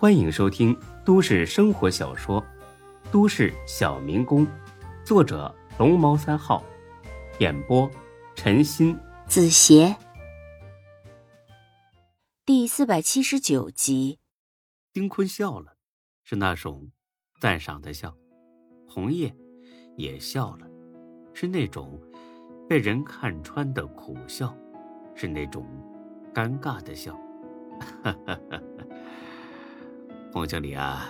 欢迎收听都市生活小说《都市小民工》，作者龙猫三号，演播陈鑫、子邪，第四百七十九集。丁坤笑了，是那种赞赏的笑；红叶也笑了，是那种被人看穿的苦笑，是那种尴尬的笑。哈哈哈！洪经理啊，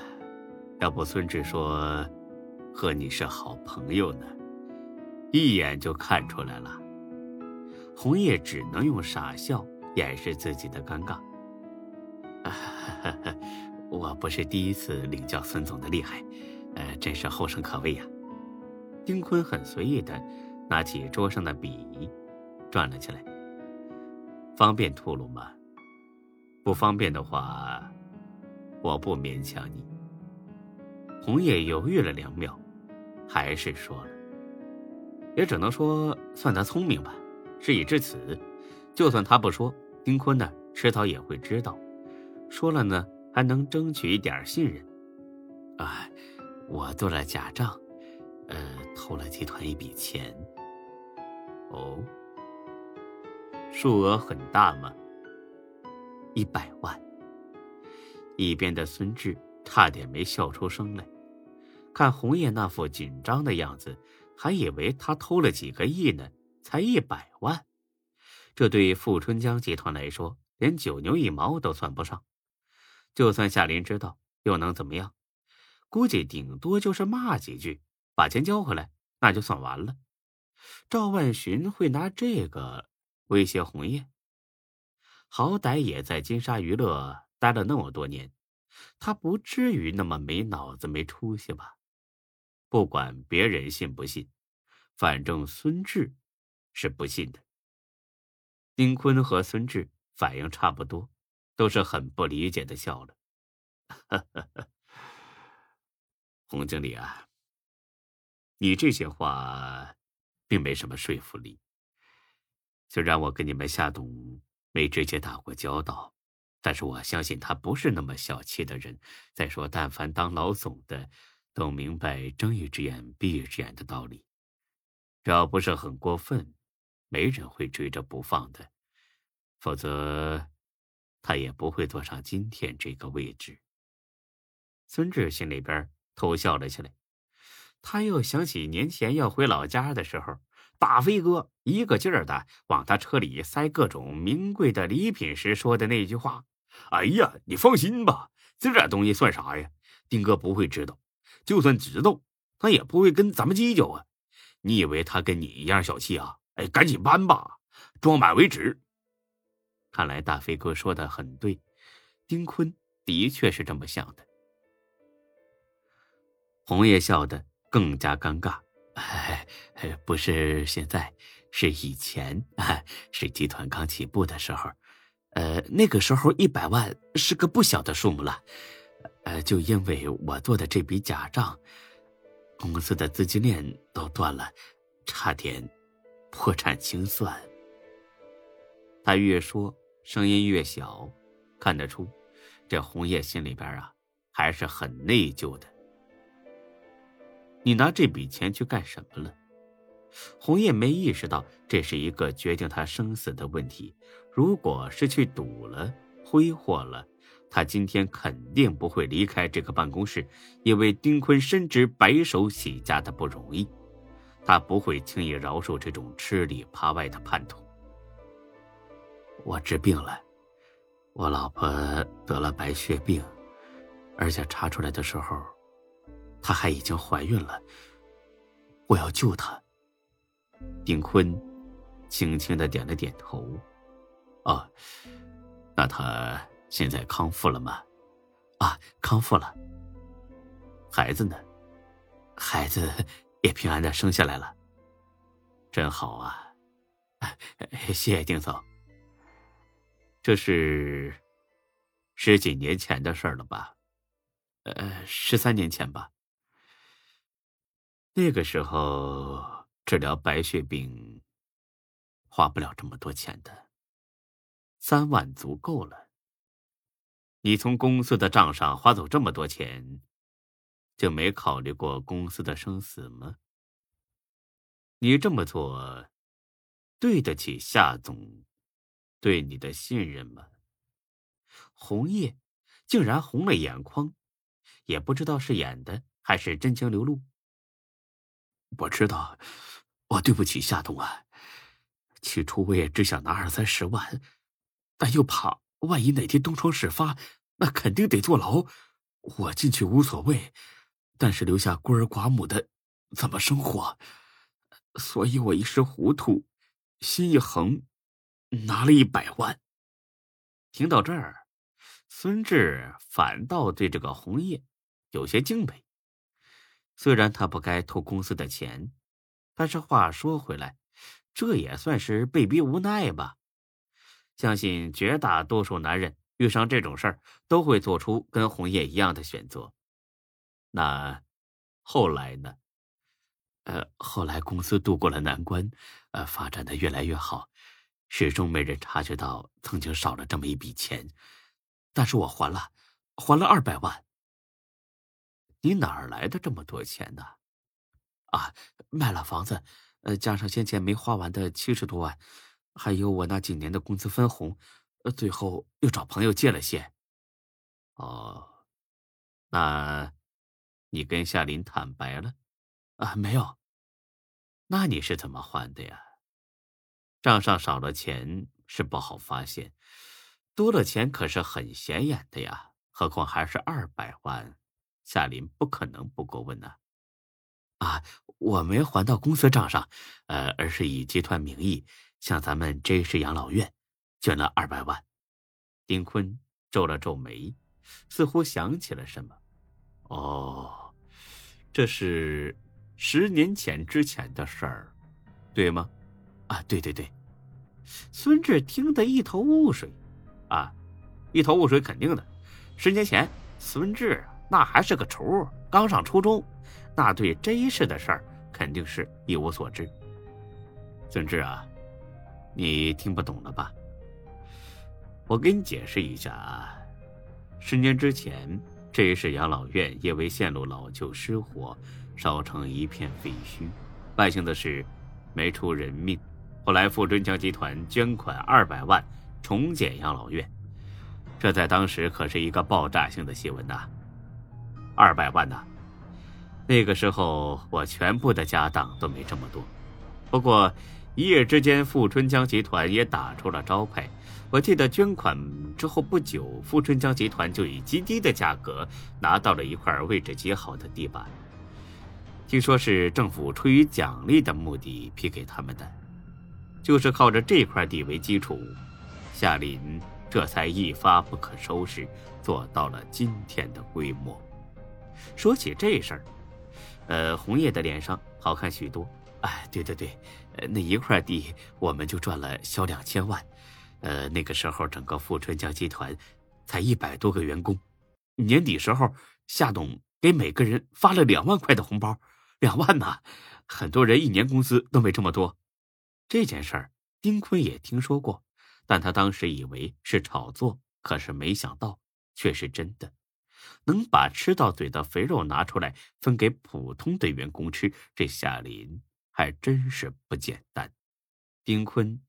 要不孙志说和你是好朋友呢，一眼就看出来了。红叶只能用傻笑掩饰自己的尴尬。我不是第一次领教孙总的厉害，呃，真是后生可畏呀。丁坤很随意的拿起桌上的笔，转了起来。方便吐露吗？不方便的话，我不勉强你。红叶犹豫了两秒，还是说了：“也只能说算他聪明吧。”事已至此，就算他不说，丁坤呢，迟早也会知道。说了呢，还能争取一点信任。啊，我做了假账，呃，偷了集团一笔钱。哦，数额很大吗？一百万。一边的孙志差点没笑出声来，看红叶那副紧张的样子，还以为他偷了几个亿呢，才一百万，这对富春江集团来说，连九牛一毛都算不上。就算夏林知道，又能怎么样？估计顶多就是骂几句，把钱交回来，那就算完了。赵万寻会拿这个威胁红叶？好歹也在金沙娱乐待了那么多年，他不至于那么没脑子、没出息吧？不管别人信不信，反正孙志是不信的。丁坤和孙志反应差不多，都是很不理解的笑了。洪经理啊，你这些话并没什么说服力。虽然我跟你们夏董。没直接打过交道，但是我相信他不是那么小气的人。再说，但凡当老总的，都明白睁一只眼闭一只眼的道理。只要不是很过分，没人会追着不放的。否则，他也不会坐上今天这个位置。孙志心里边偷笑了起来，他又想起年前要回老家的时候。大飞哥一个劲儿的往他车里塞各种名贵的礼品时说的那句话：“哎呀，你放心吧，这点东西算啥呀？丁哥不会知道，就算知道，他也不会跟咱们计较啊。你以为他跟你一样小气啊？哎，赶紧搬吧，装满为止。”看来大飞哥说的很对，丁坤的确是这么想的。红叶笑得更加尴尬。哎，不是现在，是以前啊，是集团刚起步的时候，呃，那个时候一百万是个不小的数目了，呃，就因为我做的这笔假账，公司的资金链都断了，差点破产清算。他越说声音越小，看得出，这红叶心里边啊还是很内疚的。你拿这笔钱去干什么了？红叶没意识到这是一个决定他生死的问题。如果是去赌了、挥霍了，他今天肯定不会离开这个办公室，因为丁坤深知白手起家的不容易，他不会轻易饶恕这种吃里扒外的叛徒。我治病了，我老婆得了白血病，而且查出来的时候。她还已经怀孕了，我要救她。丁坤轻轻的点了点头。哦，那他现在康复了吗？啊，康复了。孩子呢？孩子也平安的生下来了，真好啊！谢谢丁总。这是十几年前的事了吧？呃，十三年前吧。那个时候治疗白血病花不了这么多钱的，三万足够了。你从公司的账上划走这么多钱，就没考虑过公司的生死吗？你这么做，对得起夏总对你的信任吗？红叶竟然红了眼眶，也不知道是演的还是真情流露。我知道，我对不起夏总啊。起初我也只想拿二三十万，但又怕万一哪天东窗事发，那肯定得坐牢。我进去无所谓，但是留下孤儿寡母的怎么生活？所以我一时糊涂，心一横，拿了一百万。听到这儿，孙志反倒对这个红叶有些敬佩。虽然他不该偷公司的钱，但是话说回来。这也算是被逼无奈吧。相信绝大多数男人遇上这种事儿，都会做出跟红叶一样的选择。那后来呢？呃，后来公司度过了难关，呃，发展的越来越好，始终没人察觉到曾经少了这么一笔钱。但是我还了，还了二百万。你哪儿来的这么多钱呢？啊，卖了房子。呃，加上先前没花完的七十多万，还有我那几年的工资分红，呃，最后又找朋友借了些。哦，那，你跟夏林坦白了？啊，没有。那你是怎么还的呀？账上少了钱是不好发现，多了钱可是很显眼的呀。何况还是二百万，夏林不可能不过问呐。啊，我没还到公司账上，呃，而是以集团名义向咱们 J 市养老院捐了二百万。丁坤皱了皱眉，似乎想起了什么。哦，这是十年前之前的事儿，对吗？啊，对对对。孙志听得一头雾水。啊，一头雾水，肯定的。十年前，孙志那还是个雏，刚上初中。那对这一世的事儿肯定是一无所知。孙志啊，你听不懂了吧？我给你解释一下啊。十年之前，这一世养老院因为线路老旧失火，烧成一片废墟，万幸的是没出人命。后来富春江集团捐款二百万重建养老院，这在当时可是一个爆炸性的新闻呐。二百万呐！那个时候，我全部的家当都没这么多。不过，一夜之间，富春江集团也打出了招牌。我记得捐款之后不久，富春江集团就以极低的价格拿到了一块位置极好的地板。听说是政府出于奖励的目的批给他们的，就是靠着这块地为基础，夏林这才一发不可收拾，做到了今天的规模。说起这事儿。呃，红叶的脸上好看许多。哎，对对对，那一块地我们就赚了小两千万。呃，那个时候整个富春江集团才一百多个员工，年底时候夏董给每个人发了两万块的红包，两万呐！很多人一年工资都没这么多。这件事儿，丁坤也听说过，但他当时以为是炒作，可是没想到却是真的。能把吃到嘴的肥肉拿出来分给普通的员工吃，这夏林还真是不简单。丁坤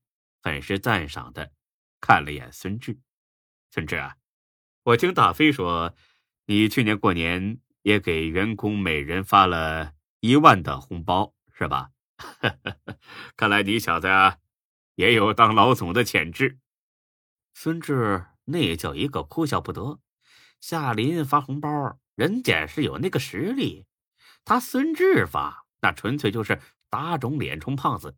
很是赞赏的看了眼孙志：“孙志啊，我听大飞说，你去年过年也给员工每人发了一万的红包，是吧？看来你小子啊也有当老总的潜质。”孙志那叫一个哭笑不得。夏林发红包，人家是有那个实力；他孙志发，那纯粹就是打肿脸充胖子。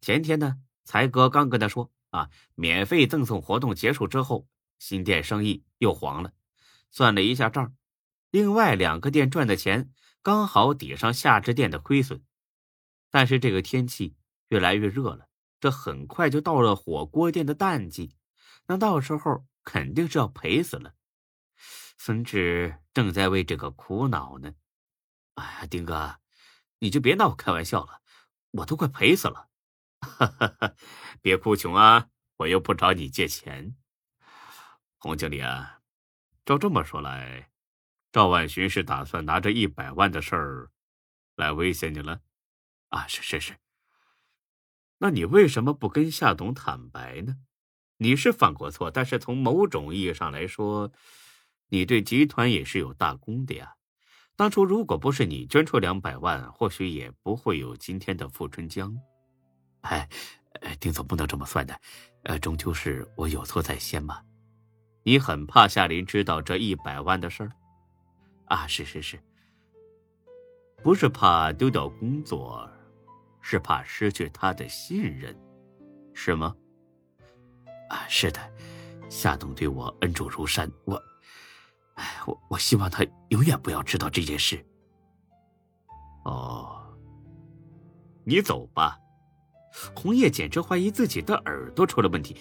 前天呢，才哥刚跟他说啊，免费赠送活动结束之后，新店生意又黄了。算了一下账，另外两个店赚的钱刚好抵上夏至店的亏损。但是这个天气越来越热了，这很快就到了火锅店的淡季，那到时候肯定是要赔死了。孙志正在为这个苦恼呢。哎呀，丁哥，你就别拿我开玩笑了，我都快赔死了。哈哈哈，别哭穷啊，我又不找你借钱。洪经理啊，照这么说来，赵万寻是打算拿着一百万的事儿来威胁你了？啊，是是是。那你为什么不跟夏董坦白呢？你是犯过错，但是从某种意义上来说，你对集团也是有大功的呀。当初如果不是你捐出两百万，或许也不会有今天的富春江。哎，丁总不能这么算的，呃，终究是我有错在先嘛。你很怕夏林知道这一百万的事儿？啊，是是是，不是怕丢掉工作，是怕失去他的信任，是吗？啊，是的，夏董对我恩重如山，我，哎我我希望他永远不要知道这件事。哦，你走吧。红叶简直怀疑自己的耳朵出了问题。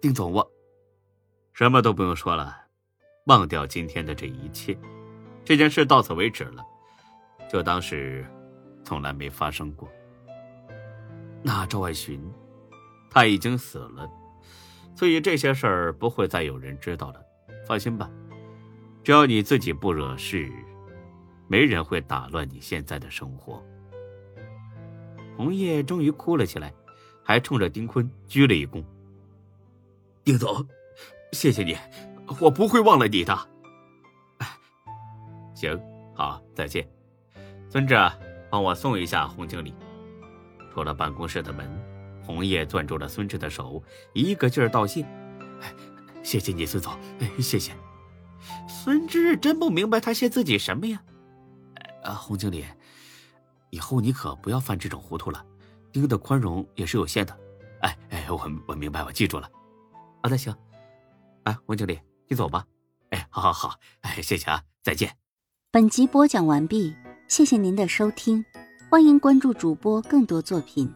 丁总，我什么都不用说了，忘掉今天的这一切，这件事到此为止了，就当是从来没发生过。那赵爱寻，他已经死了。所以这些事儿不会再有人知道了，放心吧。只要你自己不惹事，没人会打乱你现在的生活。红叶终于哭了起来，还冲着丁坤鞠了一躬：“丁总，谢谢你，我不会忘了你的。”行，好，再见。孙志，帮我送一下洪经理。出了办公室的门。红叶攥住了孙志的手，一个劲儿道谢：“谢谢你，孙总，谢谢。”孙志真不明白他谢自己什么呀？啊，洪经理，以后你可不要犯这种糊涂了。丁的宽容也是有限的。哎哎，我我明白，我记住了。啊，那行。哎，洪经理，你走吧。哎，好好好，哎，谢谢啊，再见。本集播讲完毕，谢谢您的收听，欢迎关注主播更多作品。